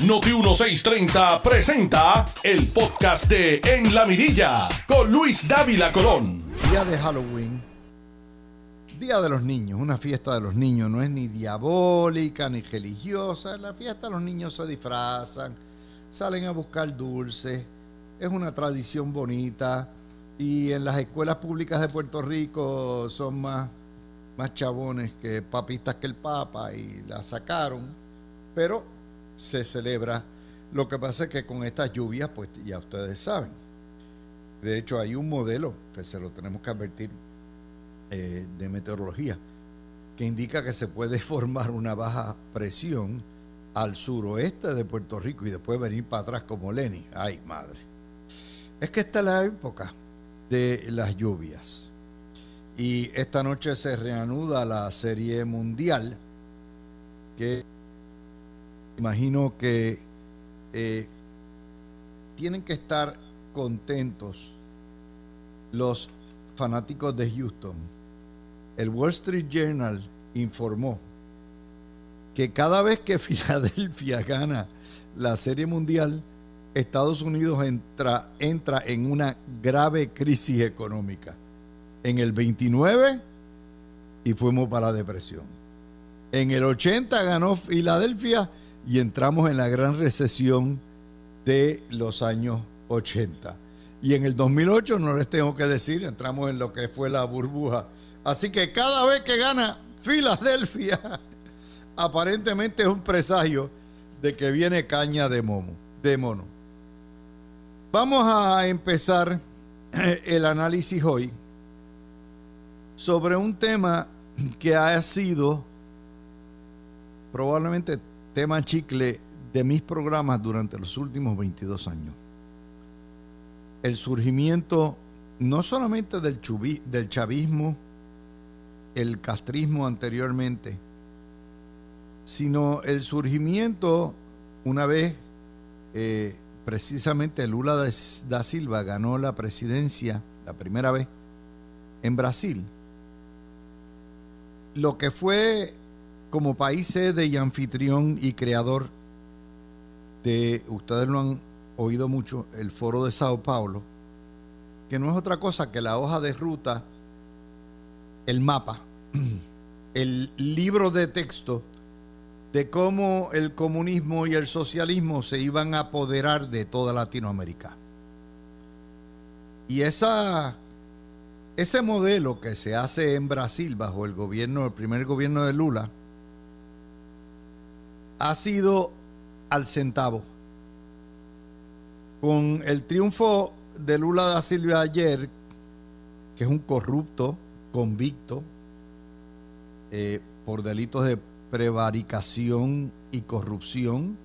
Noti 1630 presenta el podcast de En la Mirilla con Luis Dávila Colón. Día de Halloween, Día de los Niños, una fiesta de los niños, no es ni diabólica ni religiosa, la fiesta los niños se disfrazan, salen a buscar dulces, es una tradición bonita. Y en las escuelas públicas de Puerto Rico son más, más chabones que papistas que el Papa y la sacaron, pero se celebra. Lo que pasa es que con estas lluvias, pues ya ustedes saben. De hecho, hay un modelo que se lo tenemos que advertir eh, de meteorología que indica que se puede formar una baja presión al suroeste de Puerto Rico y después venir para atrás como Lenny. Ay, madre. Es que esta es la época de las lluvias. Y esta noche se reanuda la serie mundial que imagino que eh, tienen que estar contentos los fanáticos de Houston. El Wall Street Journal informó que cada vez que Filadelfia gana la Serie Mundial, Estados Unidos entra, entra en una grave crisis económica. En el 29 y fuimos para la depresión. En el 80 ganó Filadelfia y entramos en la gran recesión de los años 80. Y en el 2008, no les tengo que decir, entramos en lo que fue la burbuja. Así que cada vez que gana Filadelfia, aparentemente es un presagio de que viene caña de, momo, de mono. Vamos a empezar el análisis hoy sobre un tema que ha sido probablemente tema chicle de mis programas durante los últimos 22 años. El surgimiento no solamente del, chavismo, el castrismo anteriormente, sino el surgimiento una vez eh, precisamente Lula da Silva ganó la presidencia la primera vez en Brasil. Lo que fue como país sede y anfitrión y creador de, ustedes lo han oído mucho, el Foro de Sao Paulo, que no es otra cosa que la hoja de ruta, el mapa, el libro de texto de cómo el comunismo y el socialismo se iban a apoderar de toda Latinoamérica. Y esa, ese modelo que se hace en Brasil bajo el gobierno, el primer gobierno de Lula, ha sido al centavo. Con el triunfo de Lula da Silva ayer, que es un corrupto convicto eh, por delitos de prevaricación y corrupción,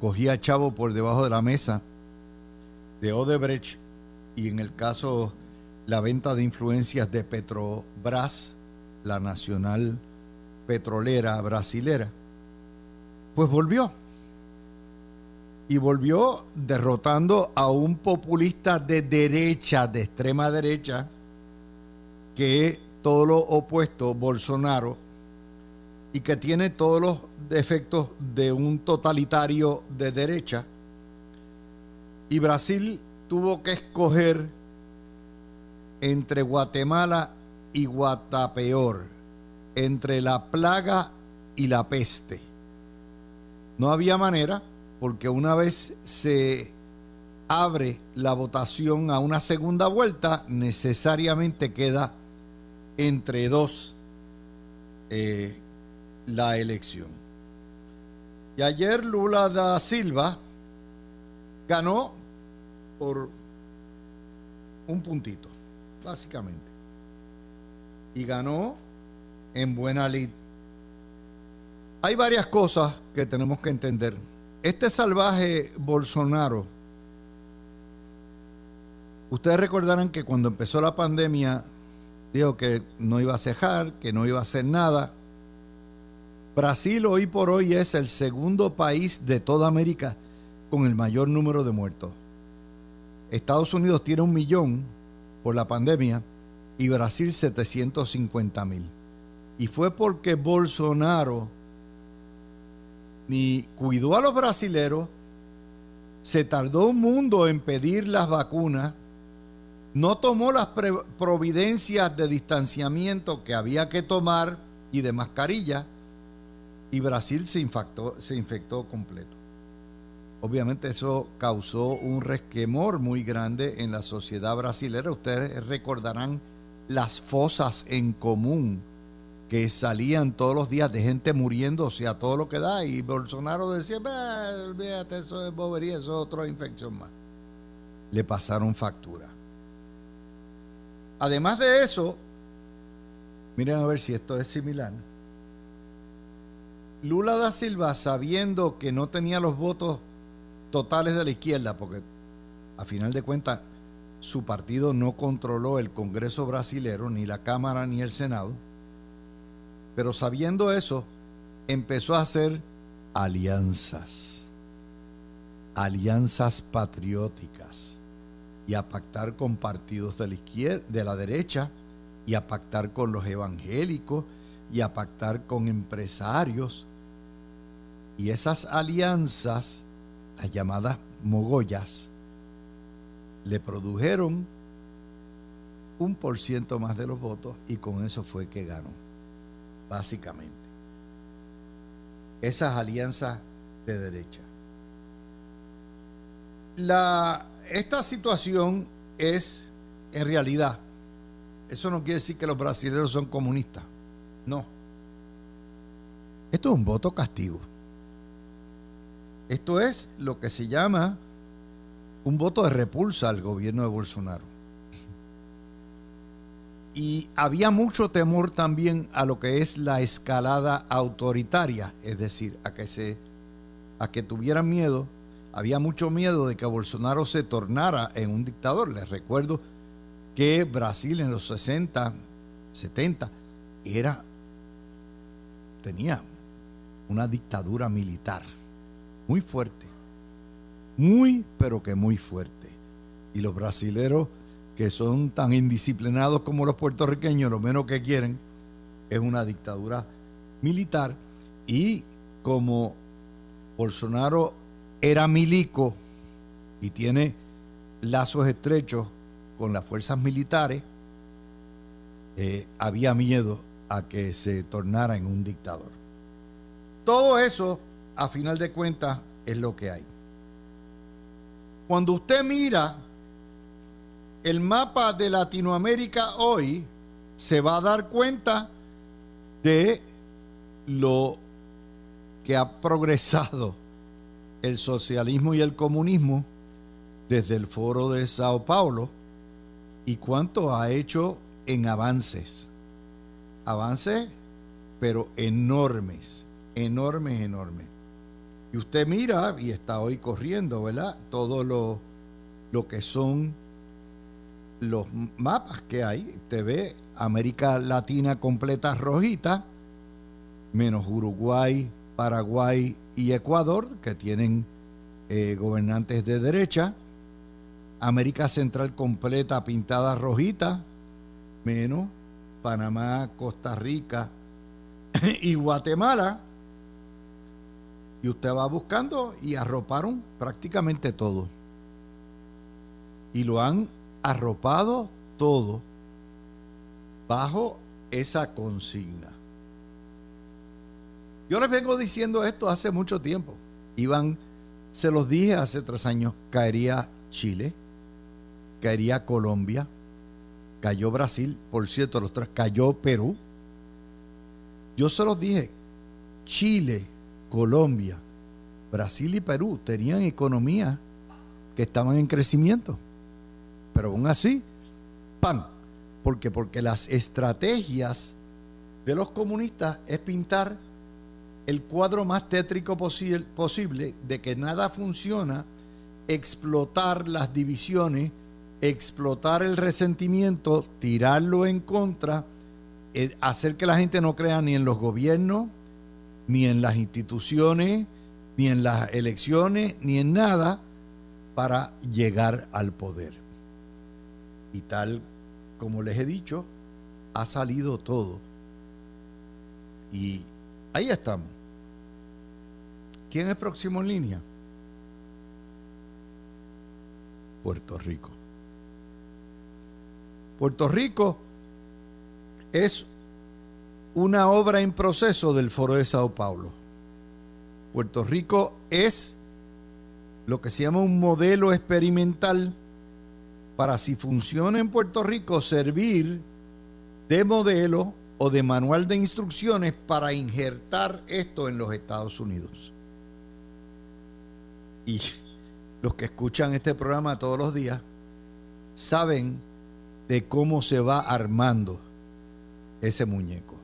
cogía chavo por debajo de la mesa de Odebrecht y en el caso la venta de influencias de Petrobras, la nacional petrolera brasilera pues volvió. Y volvió derrotando a un populista de derecha, de extrema derecha, que es todo lo opuesto, Bolsonaro, y que tiene todos los defectos de un totalitario de derecha. Y Brasil tuvo que escoger entre Guatemala y Guatapeor, entre la plaga y la peste. No había manera porque una vez se abre la votación a una segunda vuelta, necesariamente queda entre dos eh, la elección. Y ayer Lula da Silva ganó por un puntito, básicamente. Y ganó en buena lid hay varias cosas que tenemos que entender. Este salvaje Bolsonaro, ustedes recordarán que cuando empezó la pandemia dijo que no iba a cejar, que no iba a hacer nada. Brasil hoy por hoy es el segundo país de toda América con el mayor número de muertos. Estados Unidos tiene un millón por la pandemia y Brasil 750 mil. Y fue porque Bolsonaro ni cuidó a los brasileros, se tardó un mundo en pedir las vacunas, no tomó las providencias de distanciamiento que había que tomar y de mascarilla, y Brasil se infectó, se infectó completo. Obviamente eso causó un resquemor muy grande en la sociedad brasileña. Ustedes recordarán las fosas en común que salían todos los días de gente muriéndose a todo lo que da y Bolsonaro decía, olvídate, eso es bobería, eso es otra infección más. Le pasaron factura. Además de eso, miren a ver si esto es similar. Lula da Silva, sabiendo que no tenía los votos totales de la izquierda, porque a final de cuentas su partido no controló el Congreso brasilero, ni la Cámara ni el Senado, pero sabiendo eso, empezó a hacer alianzas, alianzas patrióticas, y a pactar con partidos de la izquierda, de derecha, y a pactar con los evangélicos, y a pactar con empresarios. Y esas alianzas, las llamadas mogollas, le produjeron un por ciento más de los votos y con eso fue que ganó, básicamente. Esas alianzas de derecha. La, esta situación es, en realidad, eso no quiere decir que los brasileños son comunistas. No. Esto es un voto castigo. Esto es lo que se llama un voto de repulsa al gobierno de Bolsonaro. Y había mucho temor también a lo que es la escalada autoritaria, es decir, a que se a que tuvieran miedo, había mucho miedo de que Bolsonaro se tornara en un dictador. Les recuerdo que Brasil en los 60, 70 era tenía una dictadura militar muy fuerte. Muy, pero que muy fuerte. Y los brasileros, que son tan indisciplinados como los puertorriqueños, lo menos que quieren es una dictadura militar. Y como Bolsonaro era milico y tiene lazos estrechos con las fuerzas militares, eh, había miedo a que se tornara en un dictador. Todo eso a final de cuentas es lo que hay. Cuando usted mira el mapa de Latinoamérica hoy, se va a dar cuenta de lo que ha progresado el socialismo y el comunismo desde el foro de Sao Paulo y cuánto ha hecho en avances. Avances, pero enormes, enormes, enormes. Y usted mira, y está hoy corriendo, ¿verdad? Todo lo, lo que son los mapas que hay. Usted ve América Latina completa rojita, menos Uruguay, Paraguay y Ecuador, que tienen eh, gobernantes de derecha. América Central completa pintada rojita, menos Panamá, Costa Rica y Guatemala y usted va buscando y arroparon prácticamente todo. Y lo han arropado todo bajo esa consigna. Yo les vengo diciendo esto hace mucho tiempo. Iván, se los dije hace tres años, caería Chile, caería Colombia, cayó Brasil, por cierto, los tres, cayó Perú. Yo se los dije, Chile, Colombia, Brasil y Perú tenían economías que estaban en crecimiento. Pero aún así, ¡pam! ¿Por qué? Porque las estrategias de los comunistas es pintar el cuadro más tétrico posible de que nada funciona, explotar las divisiones, explotar el resentimiento, tirarlo en contra, eh, hacer que la gente no crea ni en los gobiernos, ni en las instituciones, ni en las elecciones, ni en nada para llegar al poder. Y tal como les he dicho, ha salido todo. Y ahí estamos. ¿Quién es próximo en línea? Puerto Rico. Puerto Rico es una obra en proceso del Foro de Sao Paulo. Puerto Rico es lo que se llama un modelo experimental para si funciona en Puerto Rico servir de modelo o de manual de instrucciones para injertar esto en los Estados Unidos. Y los que escuchan este programa todos los días saben de cómo se va armando ese muñeco.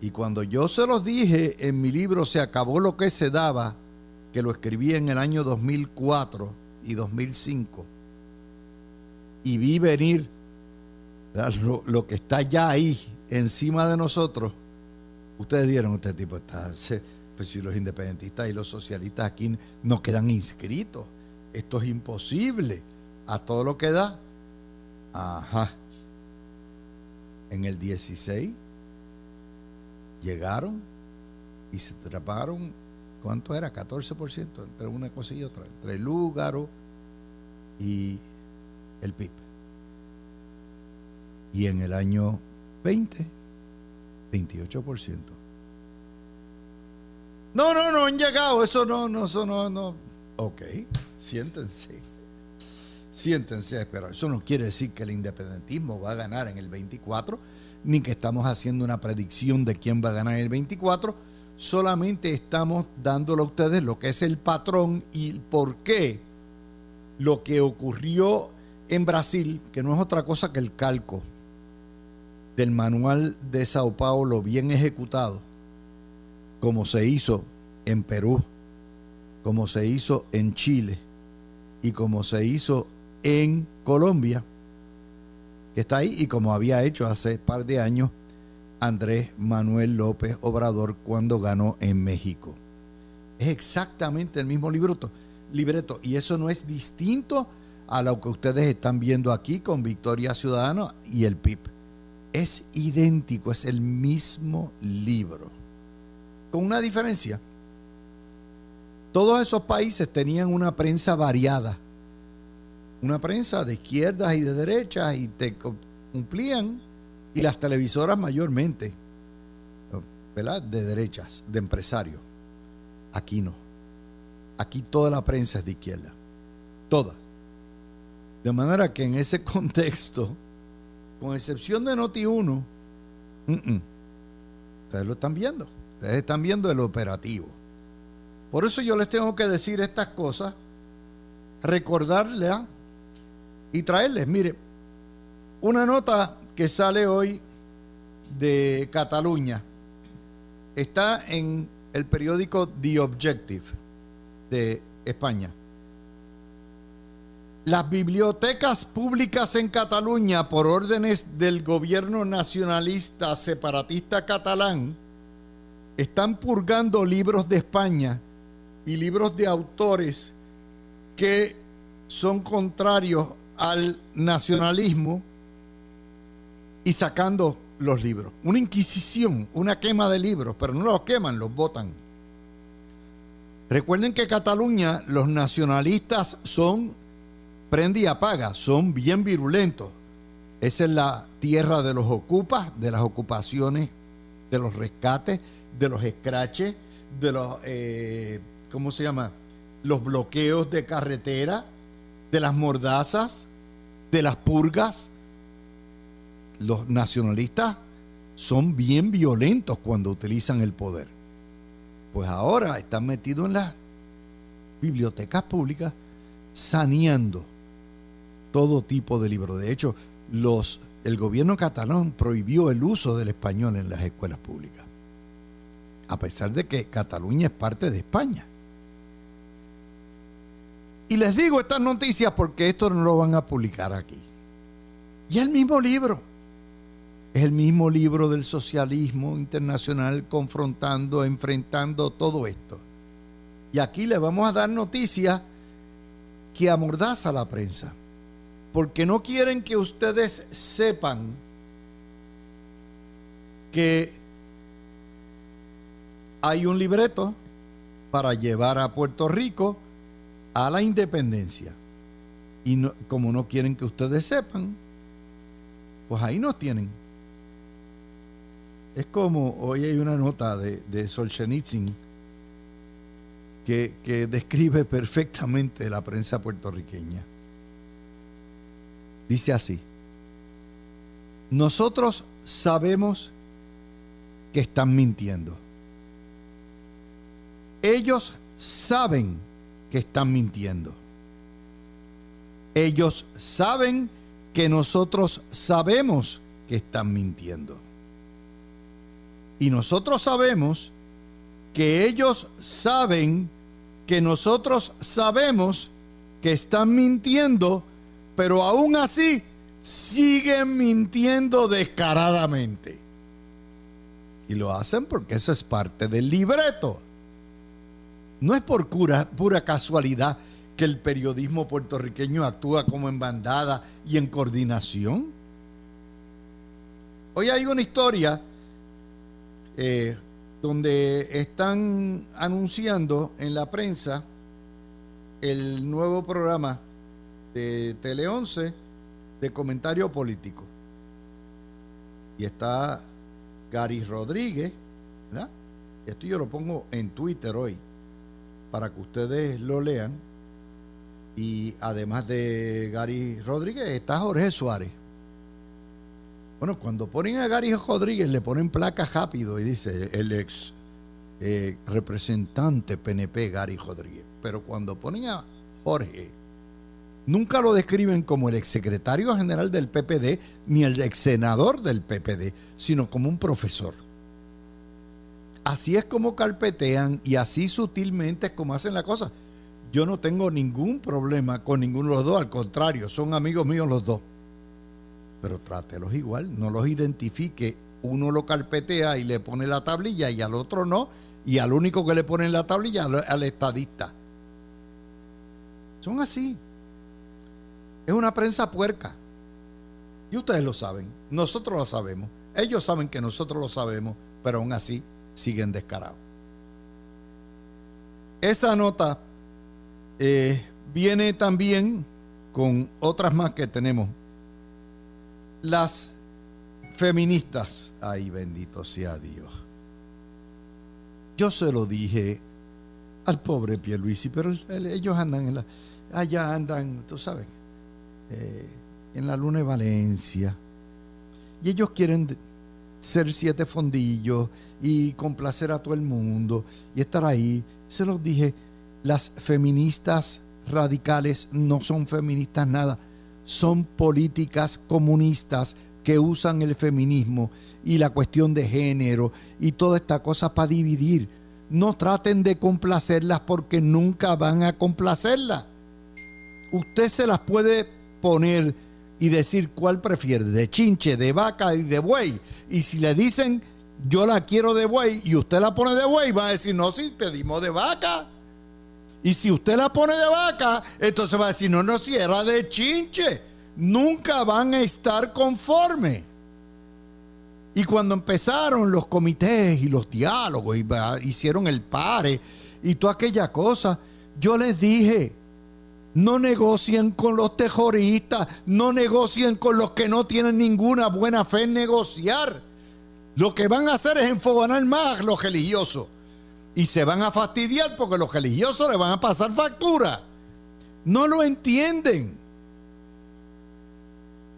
Y cuando yo se los dije en mi libro Se acabó lo que se daba, que lo escribí en el año 2004 y 2005, y vi venir lo, que está ya ahí encima de nosotros, ustedes dieron, este tipo está, pues si los independentistas y los socialistas aquí no quedan inscritos, esto es imposible, a todo lo que da. Ajá. En el 16 llegaron y se atraparon, ¿cuánto era? 14% entre una cosa y otra, entre Lúgaro y el PIB. Y en el año 20, 28%. No, no, no han llegado, eso no, no, eso no, no. Ok, siéntense. Siéntense pero Eso no quiere decir que el independentismo va a ganar en el 24, ni que estamos haciendo una predicción de quién va a ganar en el 24. Solamente estamos dándole a ustedes lo que es el patrón y por qué lo que ocurrió en Brasil, que no es otra cosa que el calco del manual de Sao Paulo bien ejecutado, como se hizo en Perú, como se hizo en Chile y como se hizo en Colombia, que está ahí, y como había hecho hace par de años Andrés Manuel López Obrador cuando ganó en México. Es exactamente el mismo libreto, libreto y eso no es distinto a lo que ustedes están viendo aquí con Victoria Ciudadana y el PIB. Es idéntico, es el mismo libro. Con una diferencia. Todos esos países tenían una prensa variada una prensa de izquierdas y de derechas y te cumplían, y las televisoras mayormente, ¿verdad? De derechas, de empresarios. Aquí no. Aquí toda la prensa es de izquierda. Toda. De manera que en ese contexto, con excepción de Noti1, ustedes lo están viendo. Ustedes están viendo el operativo. Por eso yo les tengo que decir estas cosas, recordarle a y traerles, mire, una nota que sale hoy de Cataluña. Está en el periódico The Objective de España. Las bibliotecas públicas en Cataluña, por órdenes del gobierno nacionalista separatista catalán, están purgando libros de España y libros de autores que son contrarios al nacionalismo y sacando los libros. Una inquisición, una quema de libros, pero no los queman, los votan. Recuerden que Cataluña los nacionalistas son prende y apaga, son bien virulentos. Esa es la tierra de los ocupas, de las ocupaciones, de los rescates, de los escraches, de los, eh, ¿cómo se llama? Los bloqueos de carretera, de las mordazas, de las purgas. Los nacionalistas son bien violentos cuando utilizan el poder. Pues ahora están metidos en las bibliotecas públicas saneando todo tipo de libros. De hecho, los, el gobierno catalán prohibió el uso del español en las escuelas públicas, a pesar de que Cataluña es parte de España. Y les digo estas noticias porque esto no lo van a publicar aquí. Y el mismo libro. Es el mismo libro del socialismo internacional confrontando, enfrentando todo esto. Y aquí les vamos a dar noticias que amordaza la prensa. Porque no quieren que ustedes sepan que hay un libreto para llevar a Puerto Rico a la independencia. Y como no quieren que ustedes sepan, pues ahí nos tienen. Es como, hoy hay una nota de, de Solzhenitsyn que, que describe perfectamente la prensa puertorriqueña. Dice así, nosotros sabemos que están mintiendo. Ellos saben que están mintiendo. Ellos saben que nosotros sabemos que están mintiendo. Y nosotros sabemos que ellos saben que nosotros sabemos que están mintiendo, pero aún así siguen mintiendo descaradamente. Y lo hacen porque eso es parte del libreto. No es por pura, pura casualidad que el periodismo puertorriqueño actúa como en bandada y en coordinación. Hoy hay una historia eh, donde están anunciando en la prensa el nuevo programa de Tele 11 de comentario político. Y está Gary Rodríguez, ¿verdad? Esto yo lo pongo en Twitter hoy para que ustedes lo lean y además de Gary Rodríguez, está Jorge Suárez. Bueno, cuando ponen a Gary Rodríguez le ponen placa rápido y dice el ex eh, representante PNP Gary Rodríguez. Pero cuando ponen a Jorge, nunca lo describen como el ex secretario general del PPD ni el ex senador del PPD, sino como un profesor. Así es como carpetean y así sutilmente es como hacen la cosa. Yo no tengo ningún problema con ninguno de los dos, al contrario, son amigos míos los dos. Pero trátelos igual, no los identifique. Uno lo carpetea y le pone la tablilla y al otro no, y al único que le pone la tablilla al, estadista. Son así. Es una prensa puerca. Y ustedes lo saben, nosotros lo sabemos. Ellos saben que nosotros lo sabemos, pero aún así siguen descarados. Esa nota eh, viene también con otras más que tenemos. Las feministas, ay bendito sea Dios. Yo se lo dije al pobre Pierluisi, pero ellos andan en la, allá andan, tú sabes, eh, en la luna de Valencia. Y ellos quieren ser siete fondillos y complacer a todo el mundo y estar ahí. Se los dije, las feministas radicales no son feministas nada, son políticas comunistas que usan el feminismo y la cuestión de género y toda esta cosa para dividir. No traten de complacerlas porque nunca van a complacerlas. Usted se las puede poner y decir cuál prefiere, de chinche, de vaca y de buey. Y si le dicen yo la quiero de buey y usted la pone de buey, va a decir no, si pedimos de vaca. Y si usted la pone de vaca, entonces va a decir, no, no, si era de chinche. Nunca van a estar conformes. Y cuando empezaron los comités y los diálogos, y hicieron el pare y toda aquella cosa, yo les dije, no negocien con los terroristas, no negocien con los que no tienen ninguna buena fe en negociar. Lo que van a hacer es enfogonar más los religiosos y se van a fastidiar porque los religiosos le van a pasar factura. No lo entienden.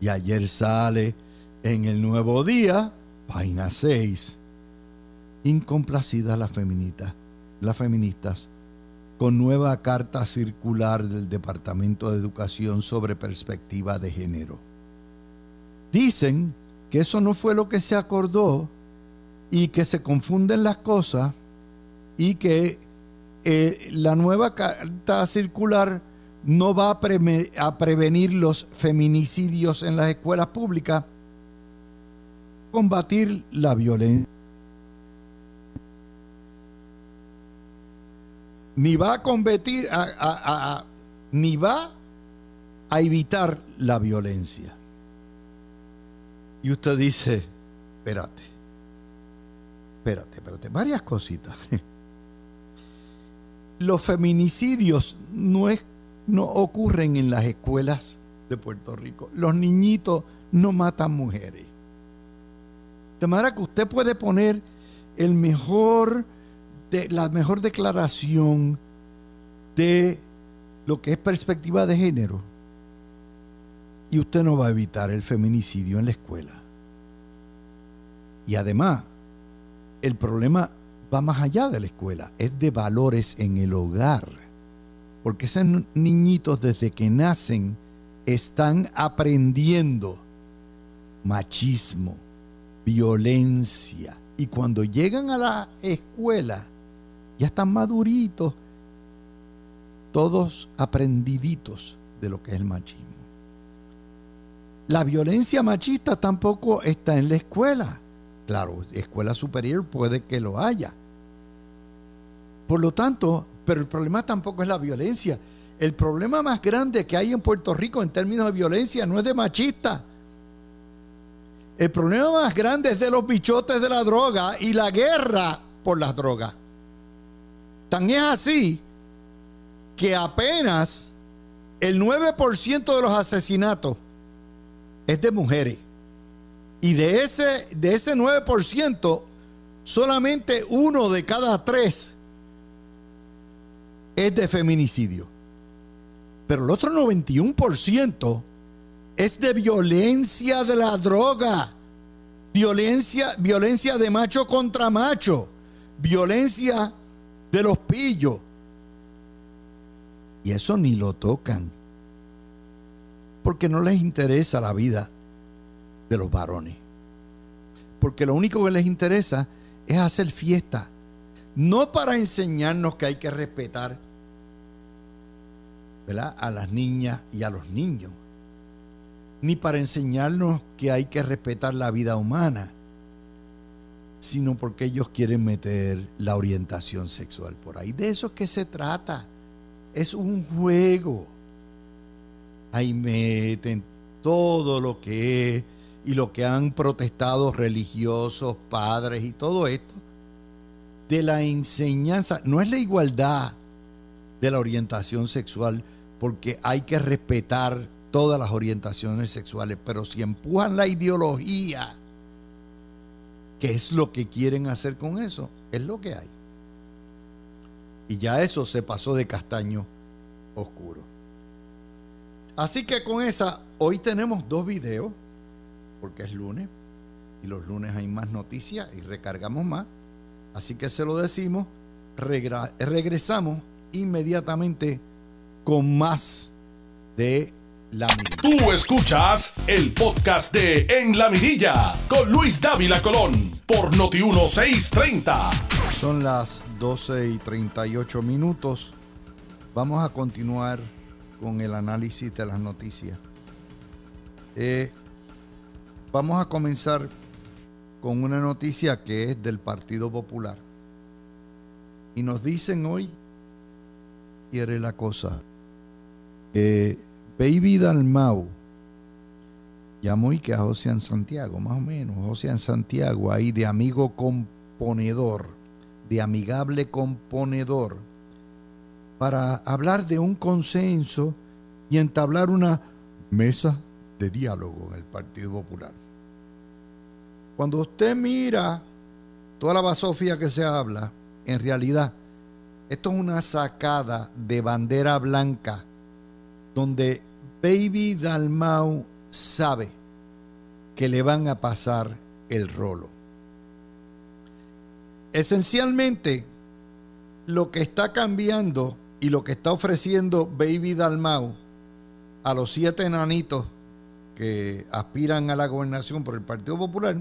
Y ayer sale en el nuevo día, página 6, incomplacida la feminita, las feministas, con nueva carta circular del Departamento de Educación sobre perspectiva de género. Dicen que eso no fue lo que se acordó y que se confunden las cosas y que eh, la nueva carta circular no va a, a prevenir los feminicidios en las escuelas públicas, combatir la violencia. Ni va a combatir, ni va a evitar la violencia. Y usted dice, espérate, espérate, espérate, varias cositas. los feminicidios no, es, no ocurren en las escuelas de Puerto Rico. Los niñitos no matan mujeres. De manera que usted puede poner el mejor de, la mejor declaración de lo que es perspectiva de género y usted no va a evitar el feminicidio en la escuela. Y además, el problema va más allá de la escuela, es de valores en el hogar. Porque esos niñitos desde que nacen están aprendiendo machismo, violencia. Y cuando llegan a la escuela, ya están maduritos, todos aprendiditos de lo que es el machismo. La violencia machista tampoco está en la escuela. Claro, escuela superior puede que lo haya. Por lo tanto, pero el problema tampoco es la violencia. El problema más grande que hay en Puerto Rico en términos de violencia no es de machista. El problema más grande es de los bichotes de la droga y la guerra por las drogas. Tan es así que apenas el 9% de los asesinatos es de mujeres. Y de ese, de ese 9%, solamente uno de cada tres es de feminicidio. Pero el otro 91% es de violencia de la droga. Violencia, violencia de macho contra macho. Violencia de los pillos. Y eso ni lo tocan porque no les interesa la vida de los varones. Porque lo único que les interesa es hacer fiesta. No para enseñarnos que hay que respetar a las niñas y a los niños. Ni para enseñarnos que hay que respetar la vida humana. Sino porque ellos quieren meter la orientación sexual por ahí. De eso es que se trata. Es un juego ahí meten todo lo que es y lo que han protestado religiosos, padres y todo esto, de la enseñanza, no es la igualdad de la orientación sexual, porque hay que respetar todas las orientaciones sexuales, pero si empujan la ideología, ¿qué es lo que quieren hacer con eso? Es lo que hay. Y ya eso se pasó de castaño oscuro. Así que con esa, hoy tenemos dos videos, porque es lunes, y los lunes hay más noticias y recargamos más. Así que se lo decimos, regresamos inmediatamente con más de La Mirilla. Tú escuchas el podcast de En la Mirilla con Luis Dávila Colón por Noti 1630. Son las 12 y 38 minutos. Vamos a continuar con el análisis de las noticias. Eh, vamos a comenzar con una noticia que es del Partido Popular. Y nos dicen hoy, quiere la cosa, Baby Dalmau llamó y que a José en Santiago, más o menos, José en Santiago, ahí de amigo componedor, de amigable componedor para hablar de un consenso y entablar una mesa de diálogo en el Partido Popular. Cuando usted mira toda la basofia que se habla, en realidad, esto es una sacada de bandera blanca donde Baby Dalmau sabe que le van a pasar el rolo. Esencialmente, lo que está cambiando y lo que está ofreciendo Baby Dalmau a los siete enanitos que aspiran a la gobernación por el Partido Popular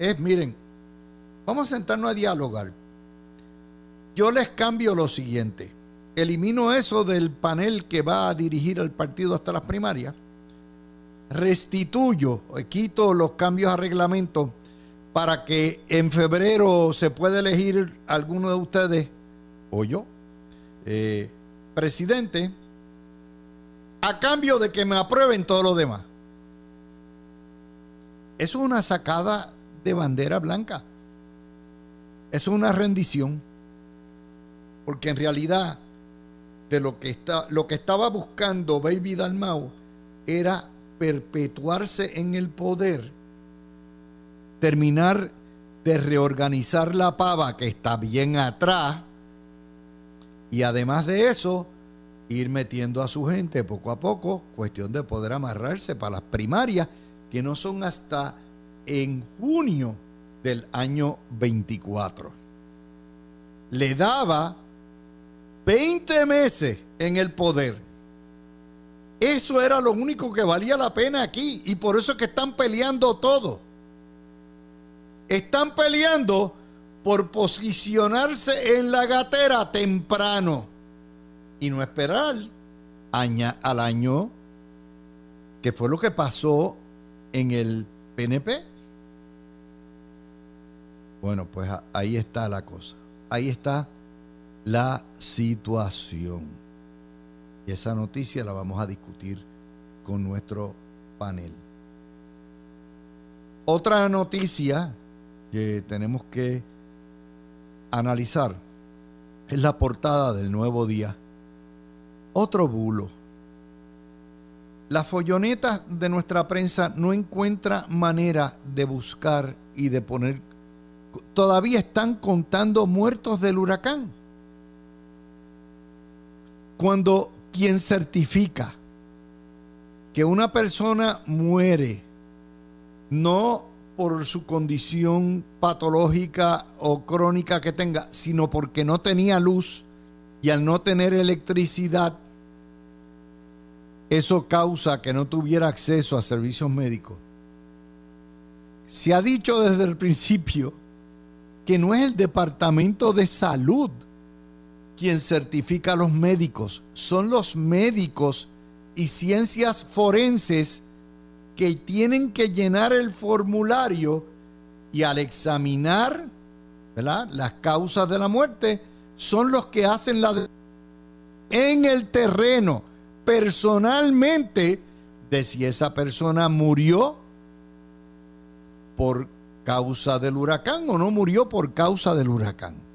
es, miren, vamos a sentarnos a dialogar. Yo les cambio lo siguiente. Elimino eso del panel que va a dirigir al partido hasta las primarias. Restituyo, quito los cambios a reglamento para que en febrero se pueda elegir alguno de ustedes o yo eh, presidente a cambio de que me aprueben todo lo demás. Es una sacada de bandera blanca. Es una rendición. Porque en realidad, de lo que, está, lo que estaba buscando Baby Dalmau era perpetuarse en el poder, terminar de reorganizar la pava que está bien atrás y además de eso, ir metiendo a su gente poco a poco, cuestión de poder amarrarse para las primarias, que no son hasta en junio del año 24. Le daba 20 meses en el poder. Eso era lo único que valía la pena aquí y por eso es que están peleando todo. Están peleando por posicionarse en la gatera temprano y no esperar al año que fue lo que pasó en el PNP. Bueno, pues ahí está la cosa. Ahí está la situación. Y esa noticia la vamos a discutir con nuestro panel. Otra noticia que tenemos que analizar es la portada del nuevo día. Otro bulo. La folloneta de nuestra prensa no encuentra manera de buscar y de poner... Todavía están contando muertos del huracán. Cuando quien certifica que una persona muere no por su condición patológica o crónica que tenga, sino porque no tenía luz y al no tener electricidad, eso causa que no tuviera acceso a servicios médicos. Se ha dicho desde el principio que no es el Departamento de Salud quien certifica a los médicos, son los médicos y ciencias forenses que tienen que llenar el formulario y al examinar las causas de la muerte, son los que hacen la en el terreno. Personalmente de si esa persona murió por causa del huracán o no murió por causa del huracán.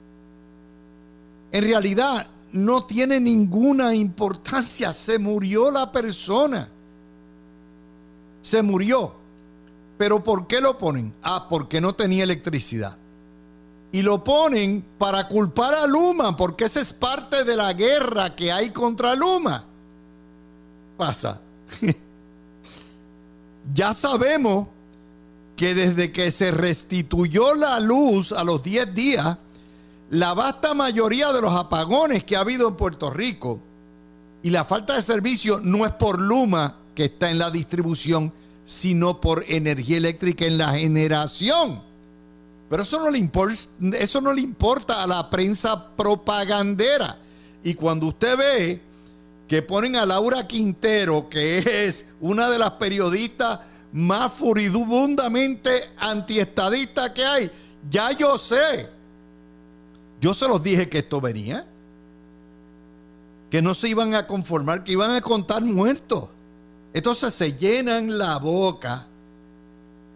En realidad no tiene ninguna importancia, se murió la persona se murió. Pero ¿por qué lo ponen? Ah, porque no tenía electricidad. Y lo ponen para culpar a Luma, porque esa es parte de la guerra que hay contra Luma. Pasa. ya sabemos que desde que se restituyó la luz a los 10 días, la vasta mayoría de los apagones que ha habido en Puerto Rico y la falta de servicio no es por Luma, que está en la distribución, sino por energía eléctrica en la generación. Pero eso no le, importa, eso no le importa a la prensa propagandera. Y cuando usted ve que ponen a Laura Quintero, que es una de las periodistas más furibundamente antiestadistas que hay, ya yo sé. Yo se los dije que esto venía. Que no se iban a conformar, que iban a contar muertos. Entonces se llenan la boca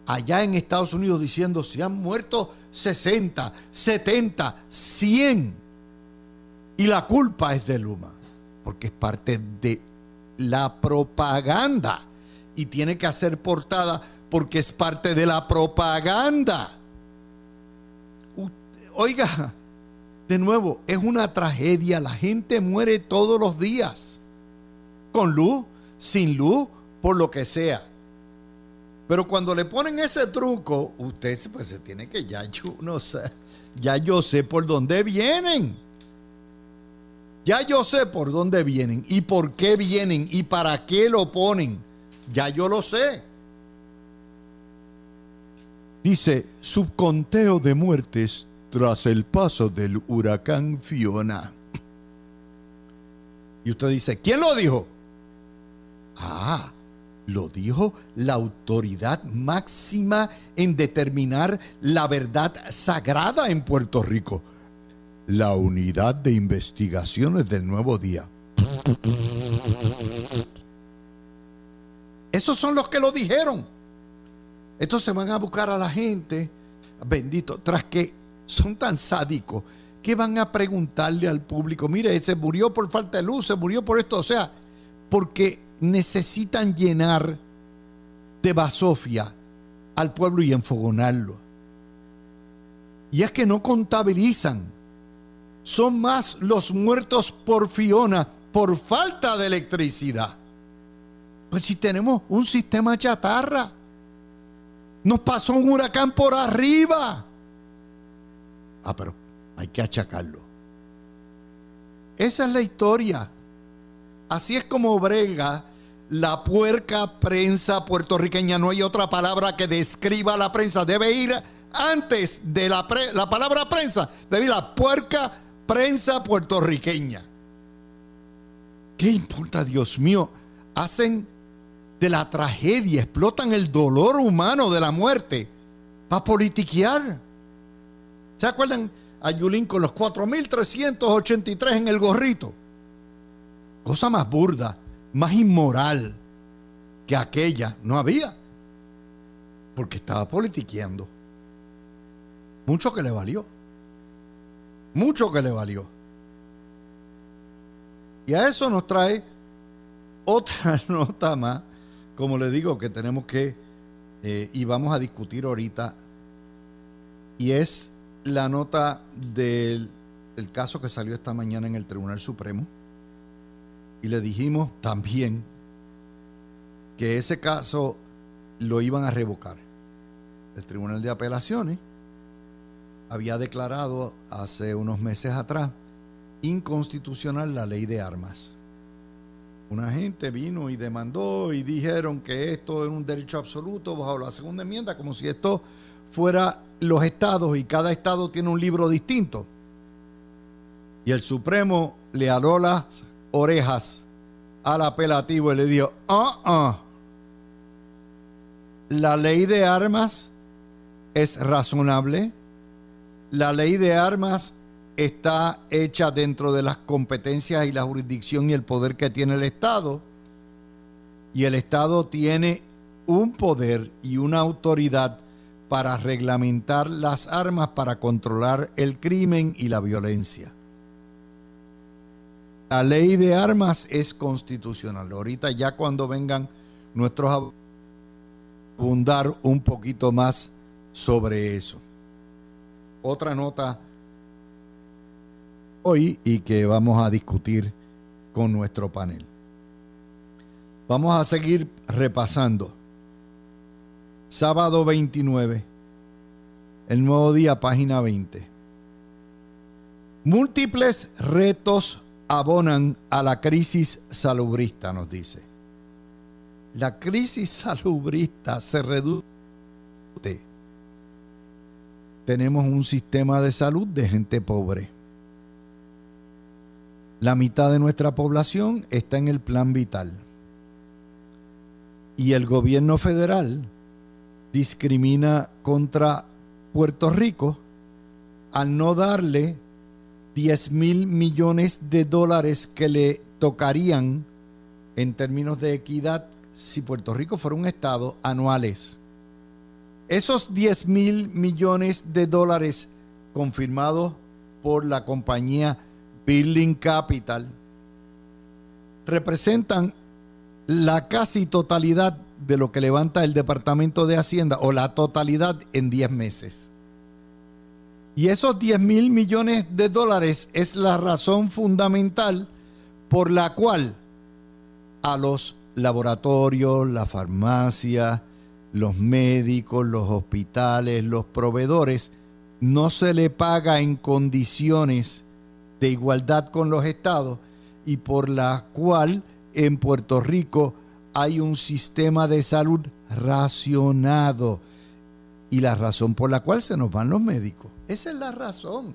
allá en Estados Unidos diciendo se han muerto 60, 70, 100. Y la culpa es de Luma, porque es parte de la propaganda y tiene que hacer portada porque es parte de la propaganda. Oiga, de nuevo, es una tragedia. La gente muere todos los días. Con luz, sin luz, por lo que sea. Pero cuando le ponen ese truco, usted pues se tiene que ya yo no sé, ya yo sé por dónde vienen. Ya yo sé por dónde vienen y por qué vienen y para qué lo ponen. Ya yo lo sé. Dice, subconteo de muertes tras el paso del huracán Fiona. Y usted dice, ¿quién lo dijo? Ah, lo dijo la autoridad máxima en determinar la verdad sagrada en Puerto Rico, la unidad de investigaciones del nuevo día. Esos son los que lo dijeron. Entonces van a buscar a la gente, bendito, tras que son tan sádicos ¿Qué van a preguntarle al público? Mire, se murió por falta de luz, se murió por esto. O sea, porque necesitan llenar de basofia al pueblo y enfogonarlo. Y es que no contabilizan. Son más los muertos por Fiona por falta de electricidad. Pues si tenemos un sistema chatarra, nos pasó un huracán por arriba. Ah, pero hay que achacarlo. Esa es la historia. Así es como brega la puerca prensa puertorriqueña. No hay otra palabra que describa la prensa. Debe ir antes de la, la palabra prensa. Debe ir la puerca prensa puertorriqueña. ¿Qué importa, Dios mío? Hacen de la tragedia, explotan el dolor humano de la muerte para politiquear. ¿Se acuerdan a Yulín con los 4.383 en el gorrito? Cosa más burda, más inmoral que aquella no había, porque estaba politiqueando. Mucho que le valió. Mucho que le valió. Y a eso nos trae otra nota más como le digo, que tenemos que, eh, y vamos a discutir ahorita, y es la nota del, caso que salió esta mañana en el Tribunal Supremo. Y le dijimos también que ese caso lo iban a revocar. El Tribunal de Apelaciones había declarado hace unos meses atrás inconstitucional la ley de armas. Una gente vino y demandó y dijeron que esto era un derecho absoluto bajo la segunda enmienda, como si esto fuera los estados y cada estado tiene un libro distinto. Y el Supremo le aló las orejas al apelativo y le dijo, ah, ah, la ley de armas es razonable, la ley de armas está hecha dentro de las competencias y la jurisdicción y el poder que tiene el Estado. Y el Estado tiene un poder y una autoridad para reglamentar las armas para controlar el crimen y la violencia. La ley de armas es constitucional. Ahorita ya cuando vengan nuestros abundar un poquito más sobre eso. Otra nota hoy y que vamos a discutir con nuestro panel. Vamos a seguir repasando. Sábado 29, el nuevo día, página 20. Múltiples retos abonan a la crisis salubrista, nos dice. La crisis salubrista se reduce. Tenemos un sistema de salud de gente pobre la mitad de nuestra población está en el plan vital. Y el gobierno federal discrimina contra Puerto Rico al no darle 10 mil millones de dólares que le tocarían en términos de equidad si Puerto Rico fuera un estado anuales. Esos 10 mil millones de dólares confirmados por la compañía Building Capital, representan la casi totalidad de lo que levanta el Departamento de Hacienda o la totalidad en 10 meses. Y esos 10 mil millones de dólares es la razón fundamental por la cual a los laboratorios, la farmacia, los médicos, los hospitales, los proveedores, no se le paga en condiciones de igualdad con los estados y por la cual en Puerto Rico hay un sistema de salud racionado y la razón por la cual se nos van los médicos. Esa es la razón.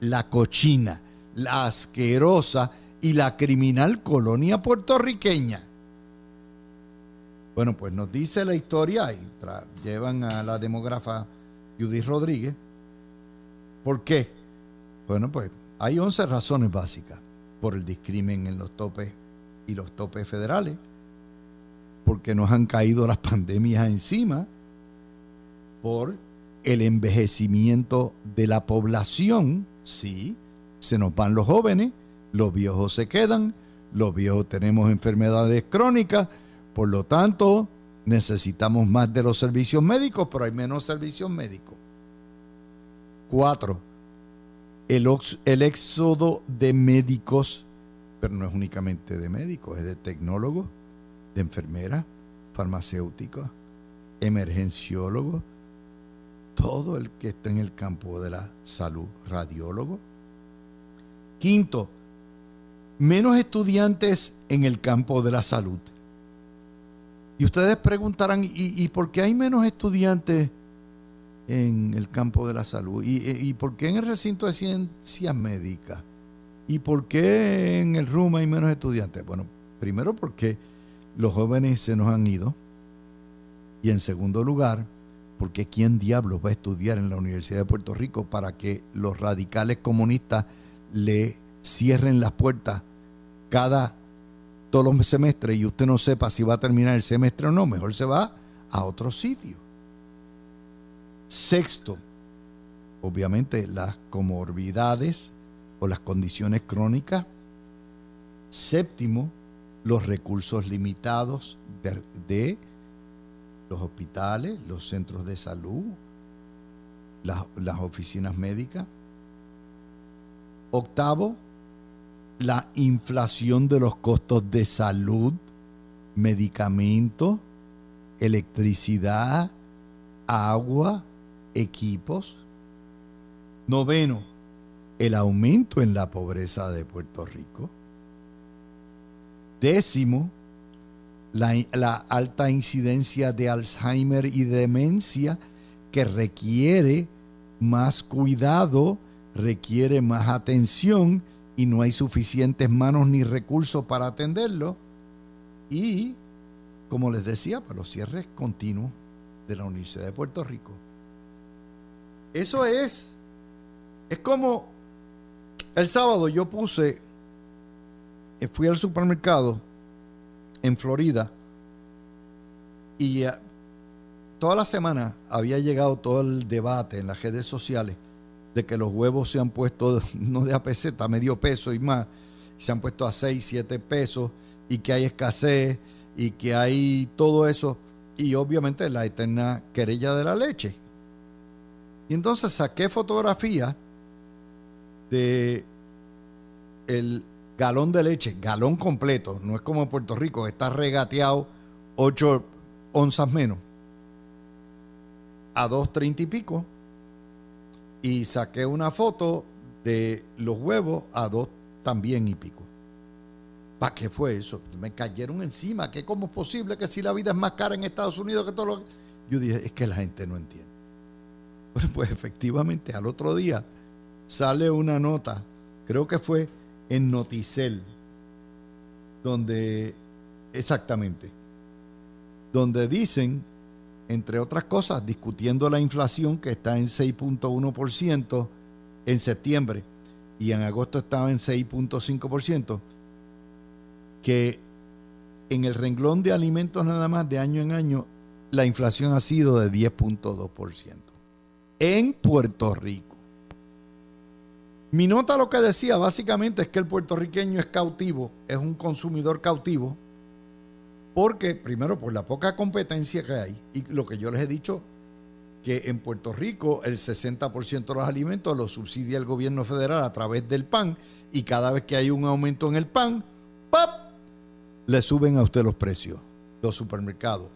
La cochina, la asquerosa y la criminal colonia puertorriqueña. Bueno, pues nos dice la historia y llevan a la demógrafa Judith Rodríguez. ¿Por qué? Bueno, pues hay 11 razones básicas por el discrimen en los topes y los topes federales, porque nos han caído las pandemias encima, por el envejecimiento de la población Sí, se nos van los jóvenes, los viejos se quedan, los viejos tenemos enfermedades crónicas, por lo tanto necesitamos más de los servicios médicos, pero hay menos servicios médicos. Cuatro, el, el éxodo de médicos, pero no es únicamente de médicos, es de tecnólogos, de enfermeras, farmacéuticos, emergenciólogos, todo el que está en el campo de la salud, radiólogo. Quinto, menos estudiantes en el campo de la salud. Y ustedes preguntarán, ¿y, por qué hay menos estudiantes en el campo de la salud? ¿Y, por qué en el recinto de ciencias médicas? ¿Y por qué en el RUM hay menos estudiantes? Bueno, primero porque los jóvenes se nos han ido. Y en segundo lugar, porque ¿quién diablos va a estudiar en la Universidad de Puerto Rico para que los radicales comunistas le cierren las puertas cada todos los semestres y usted no sepa si va a terminar el semestre o no? Mejor se va a otro sitio. Sexto, obviamente las comorbidades o las condiciones crónicas. Séptimo, los recursos limitados de los hospitales, los centros de salud, las, oficinas médicas. Octavo, la inflación de los costos de salud, medicamentos, electricidad, agua, equipos. Noveno, el aumento en la pobreza de Puerto Rico. Décimo, la, alta incidencia de Alzheimer y demencia que requiere más cuidado, requiere más atención y no hay suficientes manos ni recursos para atenderlo. Y, como les decía, para los cierres continuos de la Universidad de Puerto Rico. Eso es, es como el sábado yo puse, fui al supermercado en Florida y eh, toda la semana había llegado todo el debate en las redes sociales de que los huevos se han puesto no de a peseta, medio peso y más, se han puesto a 6, 7 pesos y que hay escasez y que hay todo eso y obviamente la eterna querella de la leche. Y entonces saqué fotografía de el galón de leche, galón completo, no es como en Puerto Rico, está regateado 8 onzas menos, a 2.30 y pico, y saqué una foto de los huevos a 2 también y pico. ¿Para qué fue eso? Me cayeron encima, que cómo es posible que si la vida es más cara en Estados Unidos que todo lo que... Yo dije, es que la gente no entiende. Bueno, pues efectivamente, al otro día sale una nota, creo que fue en Noticel, donde exactamente, donde dicen, entre otras cosas, discutiendo la inflación que está en 6.1% en septiembre y en agosto estaba en 6.5%, que en el renglón de alimentos nada más de año en año, la inflación ha sido de 10.2% en Puerto Rico. Mi nota lo que decía básicamente es que el puertorriqueño es cautivo, es un consumidor cautivo, porque primero por la poca competencia que hay y lo que yo les he dicho, que en Puerto Rico el 60% de los alimentos los subsidia el gobierno federal a través del pan y cada vez que hay un aumento en el pan, ¡pap! le suben a usted los precios, los supermercados.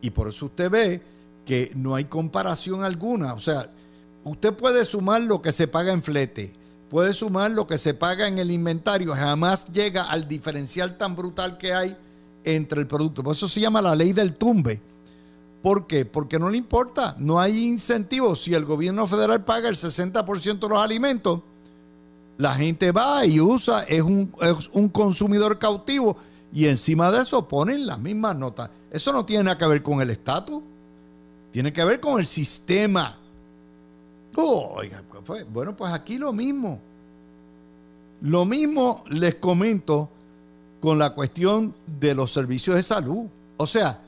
Y por eso usted ve que no hay comparación alguna, o sea, usted puede sumar lo que se paga en flete, puede sumar lo que se paga en el inventario, jamás llega al diferencial tan brutal que hay entre el producto. Por eso se llama la ley del tumbe. ¿Por qué? Porque no le importa, no hay incentivos. Si el gobierno federal paga el 60% de los alimentos, la gente va y usa, es un, es un consumidor cautivo y encima de eso ponen las mismas notas. Eso no tiene nada que ver con el estatus, tiene que ver con el sistema bueno, pues aquí lo mismo. Lo mismo les comento con la cuestión de los servicios de salud. O sea,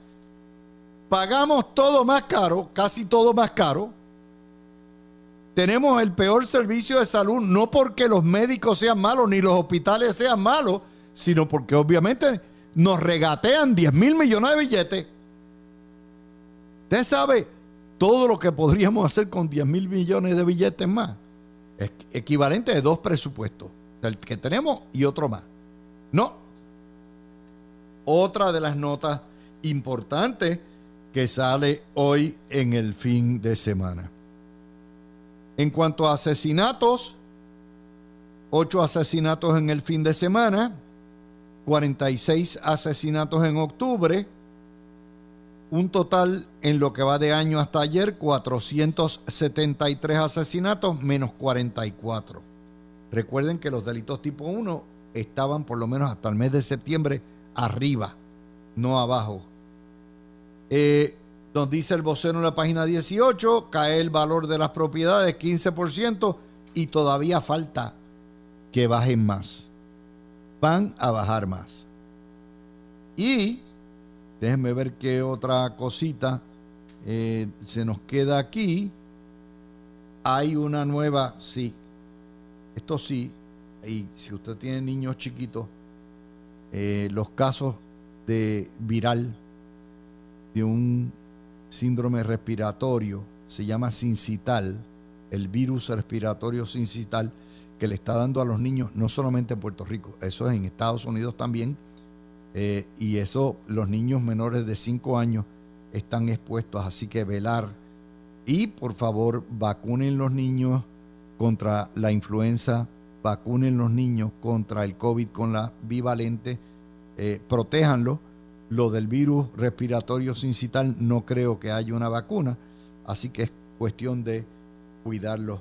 pagamos todo más caro, casi todo más caro, tenemos el peor servicio de salud, no porque los médicos sean malos ni los hospitales sean malos, sino porque obviamente nos regatean 10 mil millones de billetes. Usted sabe todo lo que podríamos hacer con 10 mil millones de billetes más. Es equivalente de dos presupuestos, el que tenemos y otro más. No. Otra de las notas importantes que sale hoy en el fin de semana. En cuanto a asesinatos, ocho asesinatos en el fin de semana, 46 asesinatos en octubre, un total en lo que va de año hasta ayer, 473 asesinatos menos 44. Recuerden que los delitos tipo 1 estaban por lo menos hasta el mes de septiembre arriba, no abajo. Eh, nos dice el vocero en la página 18, cae el valor de las propiedades 15% y todavía falta que bajen más. Van a bajar más. Y déjenme ver qué otra cosita eh, se nos queda aquí. Hay una nueva, sí, esto sí, y si usted tiene niños chiquitos, eh, los casos de viral de un síndrome respiratorio, se llama sincital, el virus respiratorio sincital que le está dando a los niños, no solamente en Puerto Rico, eso es en Estados Unidos también, eh, y eso los niños menores de 5 años están expuestos, así que velar. Y por favor vacunen los niños contra la influenza, vacunen los niños contra el COVID con la bivalente, eh, lo del virus respiratorio sincital no creo que haya una vacuna, así que es cuestión de cuidarlos